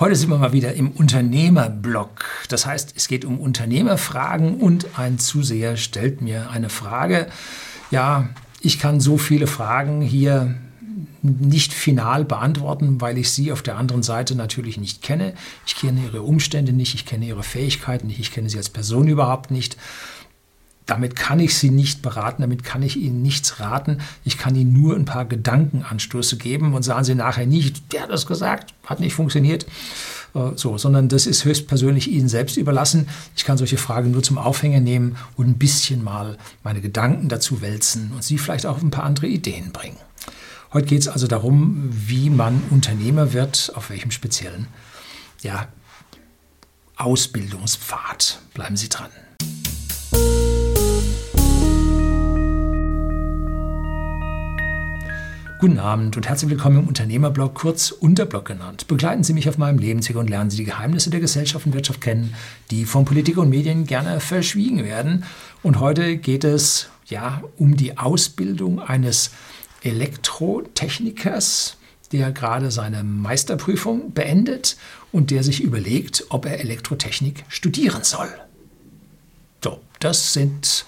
Heute sind wir mal wieder im Unternehmerblock. Das heißt, es geht um Unternehmerfragen und ein Zuseher stellt mir eine Frage. Ja, ich kann so viele Fragen hier nicht final beantworten, weil ich sie auf der anderen Seite natürlich nicht kenne. Ich kenne ihre Umstände nicht, ich kenne ihre Fähigkeiten nicht, ich kenne sie als Person überhaupt nicht. Damit kann ich Sie nicht beraten, damit kann ich Ihnen nichts raten. Ich kann Ihnen nur ein paar Gedankenanstöße geben und sagen Sie nachher nicht, der hat das gesagt, hat nicht funktioniert. Äh, so, sondern das ist höchstpersönlich Ihnen selbst überlassen. Ich kann solche Fragen nur zum Aufhänger nehmen und ein bisschen mal meine Gedanken dazu wälzen und Sie vielleicht auch ein paar andere Ideen bringen. Heute geht es also darum, wie man Unternehmer wird, auf welchem speziellen ja, Ausbildungspfad. Bleiben Sie dran. Guten Abend und herzlich willkommen im Unternehmerblog, kurz Unterblog genannt. Begleiten Sie mich auf meinem Lebensweg und lernen Sie die Geheimnisse der Gesellschaft und Wirtschaft kennen, die von Politik und Medien gerne verschwiegen werden. Und heute geht es ja um die Ausbildung eines Elektrotechnikers, der gerade seine Meisterprüfung beendet und der sich überlegt, ob er Elektrotechnik studieren soll. So, das sind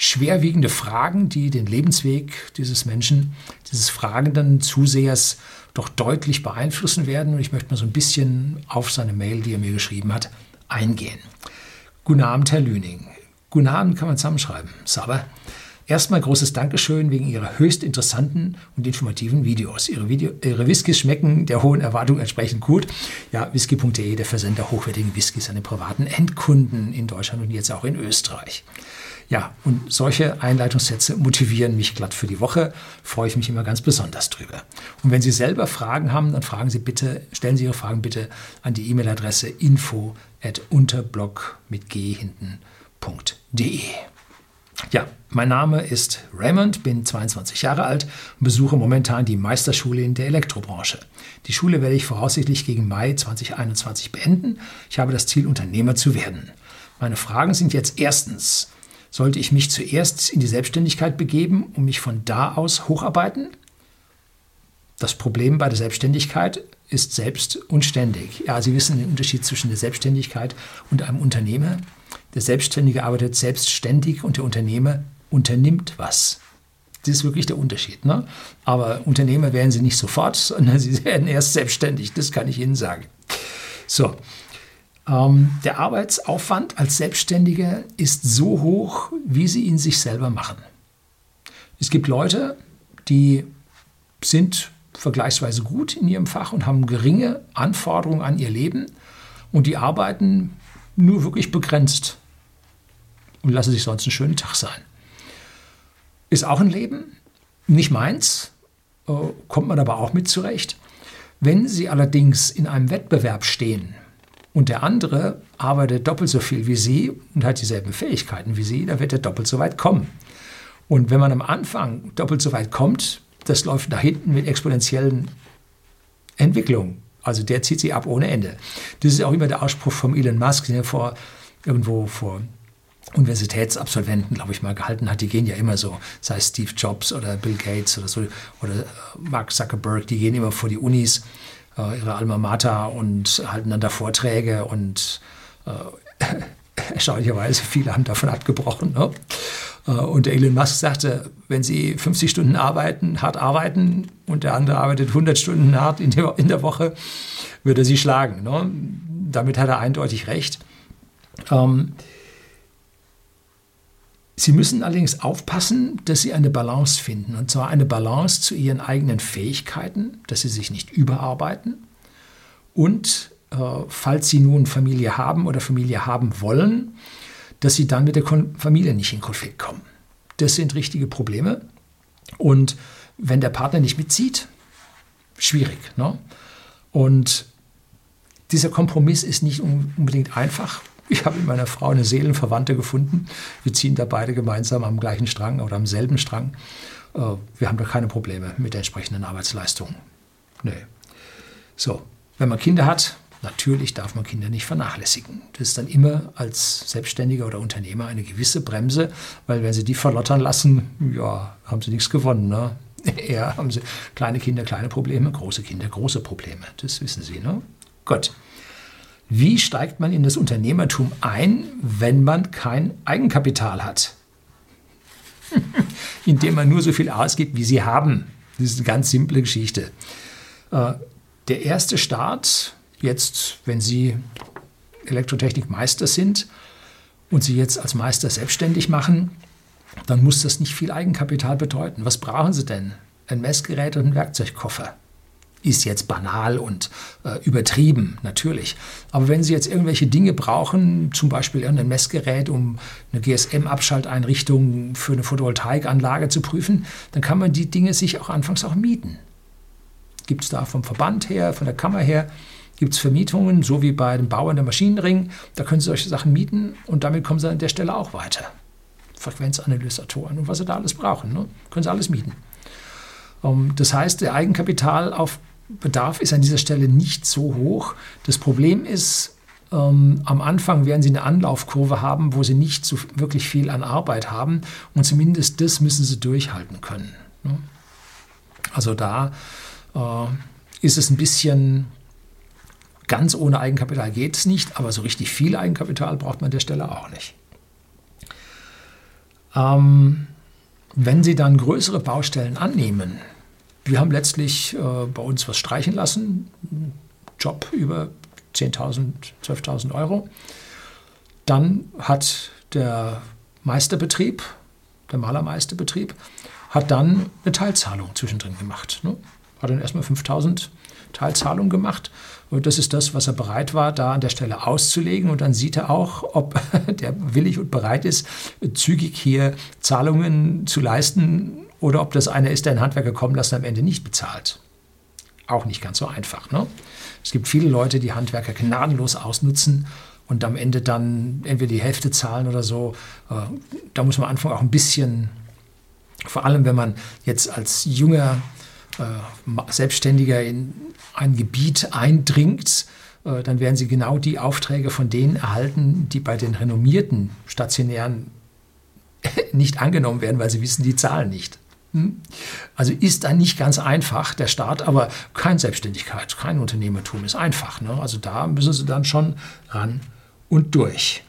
schwerwiegende Fragen, die den Lebensweg dieses Menschen, dieses fragenden Zusehers doch deutlich beeinflussen werden. Und ich möchte mal so ein bisschen auf seine Mail, die er mir geschrieben hat, eingehen. Guten Abend, Herr Lüning. Guten Abend kann man zusammenschreiben. Saber. Erstmal großes Dankeschön wegen Ihrer höchst interessanten und informativen Videos. Ihre, Video, Ihre Whiskys schmecken der hohen Erwartung entsprechend gut. Ja, whisky.de, der Versender hochwertigen Whiskys an den privaten Endkunden in Deutschland und jetzt auch in Österreich. Ja, und solche Einleitungssätze motivieren mich glatt für die Woche. Freue ich mich immer ganz besonders drüber. Und wenn Sie selber Fragen haben, dann fragen Sie bitte, stellen Sie Ihre Fragen bitte an die E-Mail-Adresse info at unterblog mit g hinten.de. Ja, mein Name ist Raymond, bin 22 Jahre alt und besuche momentan die Meisterschule in der Elektrobranche. Die Schule werde ich voraussichtlich gegen Mai 2021 beenden. Ich habe das Ziel, Unternehmer zu werden. Meine Fragen sind jetzt erstens, sollte ich mich zuerst in die Selbstständigkeit begeben und mich von da aus hocharbeiten? Das Problem bei der Selbstständigkeit ist selbst und ständig. Ja, Sie wissen den Unterschied zwischen der Selbstständigkeit und einem Unternehmer. Der Selbstständige arbeitet selbstständig und der Unternehmer unternimmt was. Das ist wirklich der Unterschied. Ne? Aber Unternehmer werden Sie nicht sofort, sondern Sie werden erst selbstständig. Das kann ich Ihnen sagen. So, ähm, der Arbeitsaufwand als Selbstständiger ist so hoch, wie sie ihn sich selber machen. Es gibt Leute, die sind vergleichsweise gut in ihrem Fach und haben geringe Anforderungen an ihr Leben und die arbeiten nur wirklich begrenzt und lassen sich sonst einen schönen Tag sein. Ist auch ein Leben, nicht meins, äh, kommt man aber auch mit zurecht. Wenn Sie allerdings in einem Wettbewerb stehen, und der andere arbeitet doppelt so viel wie Sie und hat dieselben Fähigkeiten wie Sie, dann wird er doppelt so weit kommen. Und wenn man am Anfang doppelt so weit kommt, das läuft nach hinten mit exponentiellen Entwicklungen. Also der zieht sie ab ohne Ende. Das ist auch immer der Ausspruch von Elon Musk, der vor irgendwo vor Universitätsabsolventen, glaube ich, mal gehalten hat. Die gehen ja immer so, sei es Steve Jobs oder Bill Gates oder so oder Mark Zuckerberg, die gehen immer vor die Unis äh, ihre Alma Mater und halten dann da Vorträge und äh, erstaunlicherweise viele haben davon abgebrochen. Ne? Äh, und Elon Musk sagte, wenn Sie 50 Stunden arbeiten, hart arbeiten und der andere arbeitet 100 Stunden hart in der, Woche, würde er Sie schlagen. Ne? Damit hat er eindeutig recht. Ähm, Sie müssen allerdings aufpassen, dass Sie eine Balance finden. Und zwar eine Balance zu Ihren eigenen Fähigkeiten, dass Sie sich nicht überarbeiten. Und äh, falls Sie nun Familie haben oder Familie haben wollen, dass Sie dann mit der Kon Familie nicht in Konflikt kommen. Das sind richtige Probleme. Und wenn der Partner nicht mitzieht, schwierig. Ne? Und dieser Kompromiss ist nicht unbedingt einfach. Ich habe in meiner Frau eine Seelenverwandte gefunden. Wir ziehen da beide gemeinsam am gleichen Strang oder am selben Strang. Äh, wir haben da keine Probleme mit der entsprechenden Arbeitsleistung. Nee. So, wenn man Kinder hat, natürlich darf man Kinder nicht vernachlässigen. Das ist dann immer als Selbstständiger oder Unternehmer eine gewisse Bremse, weil wenn sie die verlottern lassen, ja, haben sie nichts gewonnen. Ne? Eher haben sie kleine Kinder kleine Probleme, große Kinder große Probleme. Das wissen Sie. Ne? Gut. Wie steigt man in das Unternehmertum ein, wenn man kein Eigenkapital hat? Indem man nur so viel ausgibt, wie sie haben. Das ist eine ganz simple Geschichte. Äh, der erste Start, jetzt, wenn Sie Elektrotechnikmeister sind und Sie jetzt als Meister selbstständig machen, dann muss das nicht viel Eigenkapital bedeuten. Was brauchen Sie denn? Ein Messgerät und ein Werkzeugkoffer. Ist jetzt banal und äh, übertrieben, natürlich. Aber wenn Sie jetzt irgendwelche Dinge brauchen, zum Beispiel ein Messgerät, um eine GSM-Abschalteinrichtung für eine Photovoltaikanlage zu prüfen, dann kann man die Dinge sich auch anfangs auch mieten. Gibt es da vom Verband her, von der Kammer her, gibt es Vermietungen, so wie bei den Bauern der Maschinenring. Da können Sie solche Sachen mieten und damit kommen Sie an der Stelle auch weiter. Frequenzanalysatoren und was Sie da alles brauchen, ne? können Sie alles mieten. Um, ähm, das heißt, der Eigenkapitalaufbedarf ist an dieser Stelle nicht so hoch. Das Problem ist, ähm, am Anfang werden Sie eine Anlaufkurve haben, wo Sie nicht so wirklich viel an Arbeit haben und zumindest das müssen Sie durchhalten können. Ne? Also da äh, ist es ein bisschen ganz ohne Eigenkapital geht es nicht, aber so richtig viel Eigenkapital braucht man an der Stelle auch nicht. Ähm, wenn Sie dann größere Baustellen annehmen, wir haben letztlich äh, bei uns was streichen lassen, Job über 10.000, 12.000 Euro, dann hat der Meisterbetrieb, der Malermeisterbetrieb, hat dann eine Teilzahlung zwischendrin gemacht. Ne? hat dann erstmal 5000 Teilzahlung gemacht. Und das ist das, was er bereit war, da an der Stelle auszulegen. Und dann sieht er auch, ob der willig und bereit ist, zügig hier Zahlungen zu leisten oder ob das einer ist, der einen Handwerker kommen lassen am Ende nicht bezahlt. Auch nicht ganz so einfach. Ne? Es gibt viele Leute, die Handwerker gnadenlos ausnutzen und am Ende dann entweder die Hälfte zahlen oder so. Äh, da muss man am Anfang auch ein bisschen, vor allem wenn man jetzt als junger äh, Selbstständiger in ein Gebiet eindringt, äh, dann werden sie genau die Aufträge von denen erhalten, die bei den renommierten stationären nicht angenommen werden, weil sie wissen, die zahlen nicht. Hm? Also ist dann nicht ganz einfach der Start, aber keine Selbstständigkeit, kein Unternehmertum ist einfach. Ne? Also da müssen sie dann schon ran und durch.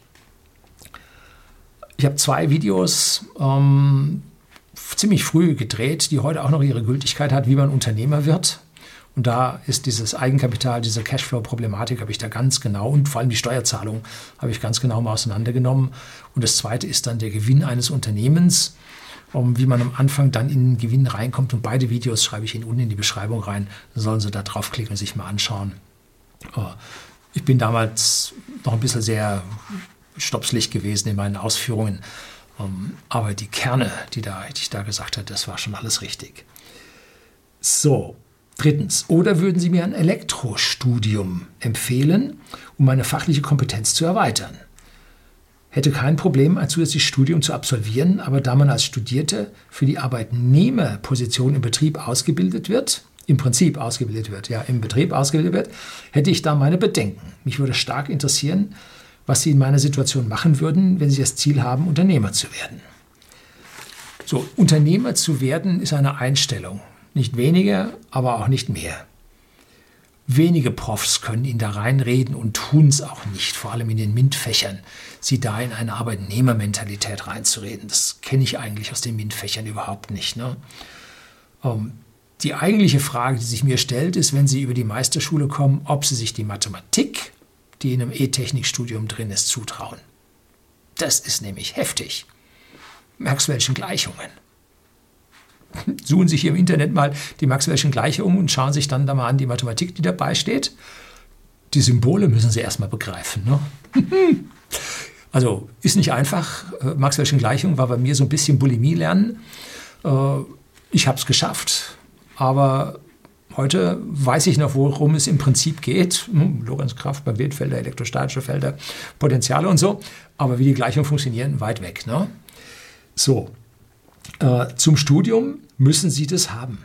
Ich habe zwei Videos ähm, ziemlich früh gedreht, die heute auch noch ihre Gültigkeit hat, wie man Unternehmer wird. Und da ist dieses Eigenkapital, diese Cashflow-Problematik habe ich da ganz genau und vor allem die Steuerzahlung habe ich ganz genau mal auseinandergenommen. Und das zweite ist dann der Gewinn eines Unternehmens, um, wie man am Anfang dann in den Gewinn reinkommt. Und beide Videos schreibe ich Ihnen unten in die Beschreibung rein. Sollen Sie da draufklicken und sich mal anschauen. Oh, ich bin damals noch ein bisschen sehr stopslich gewesen in meinen Ausführungen. Ähm, aber die Kerne, die, da, die ich da gesagt habe, das war schon alles richtig. So, drittens. Oder würden Sie mir ein Elektrostudium empfehlen, um meine fachliche Kompetenz zu erweitern? Hätte kein Problem, ein zusätzliches Studium zu absolvieren, aber da man als Studierte für die Arbeitnehmerposition im Betrieb ausgebildet wird, im Prinzip ausgebildet wird, ja, im Betrieb ausgebildet wird, hätte ich da meine Bedenken. Mich würde stark interessieren, was Sie in meiner Situation machen würden, wenn Sie das Ziel haben, Unternehmer zu werden. So, Unternehmer zu werden ist eine Einstellung. Nicht weniger, aber auch nicht mehr. Wenige Profs können ihn da reinreden und tun es auch nicht, vor allem in den MINT-Fächern, sie da in eine Arbeitnehmermentalität reinzureden. Das kenne ich eigentlich aus den MINT-Fächern überhaupt nicht. Ne? Ähm, die eigentliche Frage, die sich mir stellt, ist, wenn Sie über die Meisterschule kommen, ob Sie sich die Mathematik die in einem E-Technikstudium drin ist, zutrauen. Das ist nämlich heftig. Maxwell'schen Gleichungen. Suchen sich hier im Internet mal die Maxwell'schen Gleichungen und schauen sich dann da mal an die Mathematik, die dabei steht. Die Symbole müssen Sie erstmal begreifen. Ne? Also ist nicht einfach. Äh, Maxwell'schen Gleichungen war bei mir so ein bisschen Bulimie lernen. Äh, ich habe es geschafft, aber Heute weiß ich noch, worum es im Prinzip geht. Hm, Lorenzkraft, Magnetfelder, elektrostatische Felder, Potenziale und so. Aber wie die Gleichungen funktionieren, weit weg. Ne? So, zum Studium müssen Sie das haben.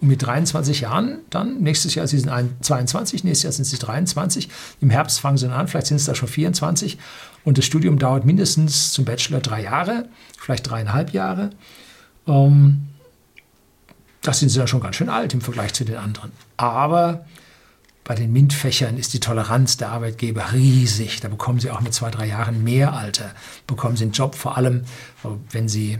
Und mit 23 Jahren dann, nächstes Jahr Sie sind 22, nächstes Jahr sind Sie 23, im Herbst fangen Sie an, vielleicht sind es da schon 24. Und das Studium dauert mindestens zum Bachelor drei Jahre, vielleicht dreieinhalb Jahre. Ähm, das sind sie ja schon ganz schön alt im Vergleich zu den anderen. Aber bei den MINT-Fächern ist die Toleranz der Arbeitgeber riesig. Da bekommen sie auch mit zwei, drei Jahren mehr Alter, bekommen sie einen Job, vor allem äh, wenn sie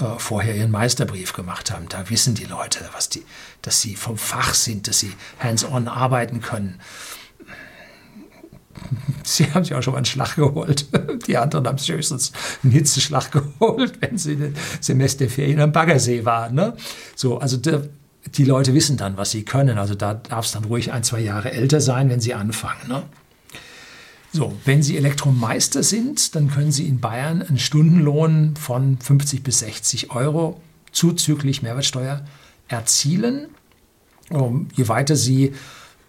äh, vorher ihren Meisterbrief gemacht haben. Da wissen die Leute, was die, dass sie vom Fach sind, dass sie hands-on arbeiten können. Sie haben sich auch schon mal einen Schlag geholt. Die anderen haben sich höchstens einen Hitzeschlag geholt, wenn sie in den Semesterferien am Baggersee waren. Ne? So, also der, die Leute wissen dann, was sie können. Also da darf es dann ruhig ein, zwei Jahre älter sein, wenn sie anfangen. Ne? So, wenn Sie Elektromeister sind, dann können Sie in Bayern einen Stundenlohn von 50 bis 60 Euro zuzüglich Mehrwertsteuer erzielen. Um, je weiter Sie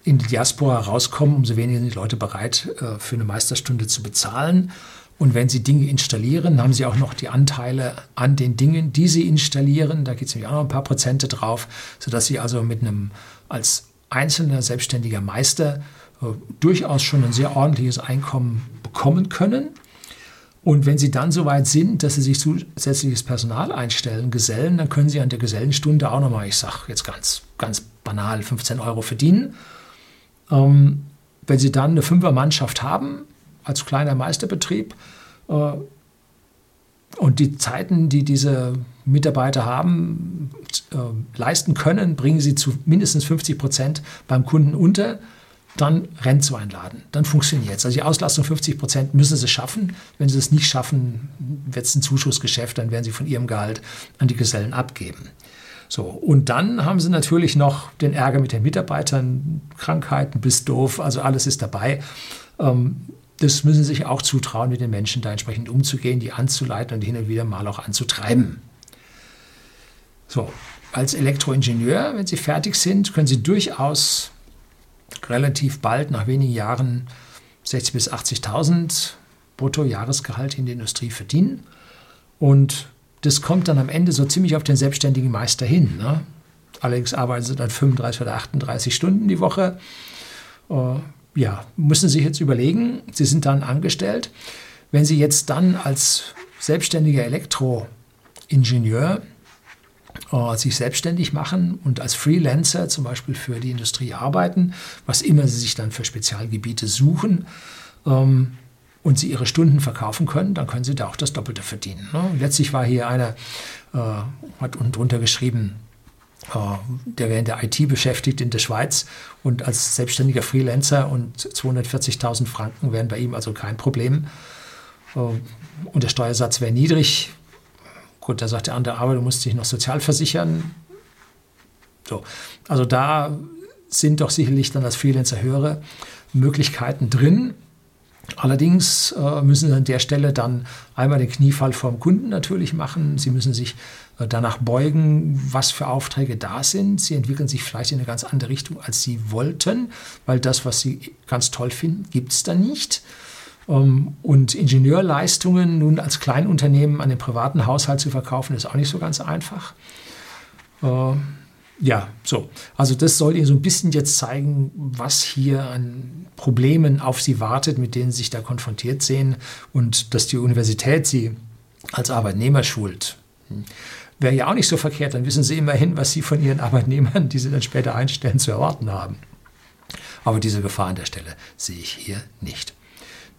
in die Diaspora rauskommen, umso weniger sind die Leute bereit, äh, für eine Meisterstunde zu bezahlen. Und wenn Sie Dinge installieren, haben Sie auch noch die Anteile an den Dingen, die Sie installieren. Da geht es nämlich auch noch ein paar Prozente drauf, sodass Sie also mit einem als einzelner selbstständiger Meister durchaus schon ein sehr ordentliches Einkommen bekommen können. Und wenn Sie dann so weit sind, dass Sie sich zusätzliches Personal einstellen, Gesellen, dann können Sie an der Gesellenstunde auch nochmal, ich sage jetzt ganz, ganz banal, 15 Euro verdienen. Ähm, wenn Sie dann eine Fünfermannschaft haben, als kleiner Meisterbetrieb. Äh, und die Zeiten, die diese Mitarbeiter haben, äh, leisten können, bringen sie zu mindestens 50 Prozent beim Kunden unter. Dann rennt so ein Laden. Dann funktioniert es. Also die Auslastung 50 Prozent müssen sie schaffen. Wenn sie es nicht schaffen, wird es ein Zuschussgeschäft. Dann werden sie von ihrem Gehalt an die Gesellen abgeben. So, und dann haben sie natürlich noch den Ärger mit den Mitarbeitern, Krankheiten, bis doof, also alles ist dabei. Ähm, das müssen Sie sich auch zutrauen, mit den Menschen da entsprechend umzugehen, die anzuleiten und hin und wieder mal auch anzutreiben. So, als Elektroingenieur, wenn Sie fertig sind, können Sie durchaus relativ bald, nach wenigen Jahren, 60.000 bis 80.000 Bruttojahresgehalt in der Industrie verdienen. Und das kommt dann am Ende so ziemlich auf den selbstständigen Meister hin. Ne? Allerdings arbeiten sie dann 35 oder 38 Stunden die Woche. Äh, ja, müssen Sie sich jetzt überlegen, Sie sind dann angestellt. Wenn Sie jetzt dann als selbstständiger Elektroingenieur sich selbstständig machen und als Freelancer zum Beispiel für die Industrie arbeiten, was immer Sie sich dann für Spezialgebiete suchen, ähm, und Sie Ihre Stunden verkaufen können, dann können Sie da auch das Doppelte verdienen. Ne? Letztlich war hier einer, äh, hat unten drunter geschrieben, äh, der wäre in der IT beschäftigt in der Schweiz und als selbstständiger Freelancer und 240.000 Franken wären bei ihm also kein Problem. Äh, und der Steuersatz wäre niedrig. Gut, da sagt der andere, aber du musst dich noch sozial versichern. So, also da sind doch sicherlich dann als Freelancer höhere Möglichkeiten drin. Allerdings äh, müssen Sie an der Stelle dann einmal den Kniefall vom Kunden natürlich machen. Sie müssen sich äh, danach beugen, was für Aufträge da sind. Sie entwickeln sich vielleicht in eine ganz andere Richtung, als Sie wollten, weil das, was Sie ganz toll finden, gibt es da nicht. Ähm, und Ingenieurleistungen nun als Kleinunternehmen an den privaten Haushalt zu verkaufen, ist auch nicht so ganz einfach. Äh, ja, so. Also das soll Ihnen so ein bisschen jetzt zeigen, was hier an Problemen auf Sie wartet, mit denen Sie sich da konfrontiert sehen und dass die Universität Sie als Arbeitnehmer schult. Hm. Wäre ja auch nicht so verkehrt, dann wissen Sie immerhin, was Sie von Ihren Arbeitnehmern, die Sie dann später einstellen, zu erwarten haben. Aber diese Gefahr an der Stelle sehe ich hier nicht.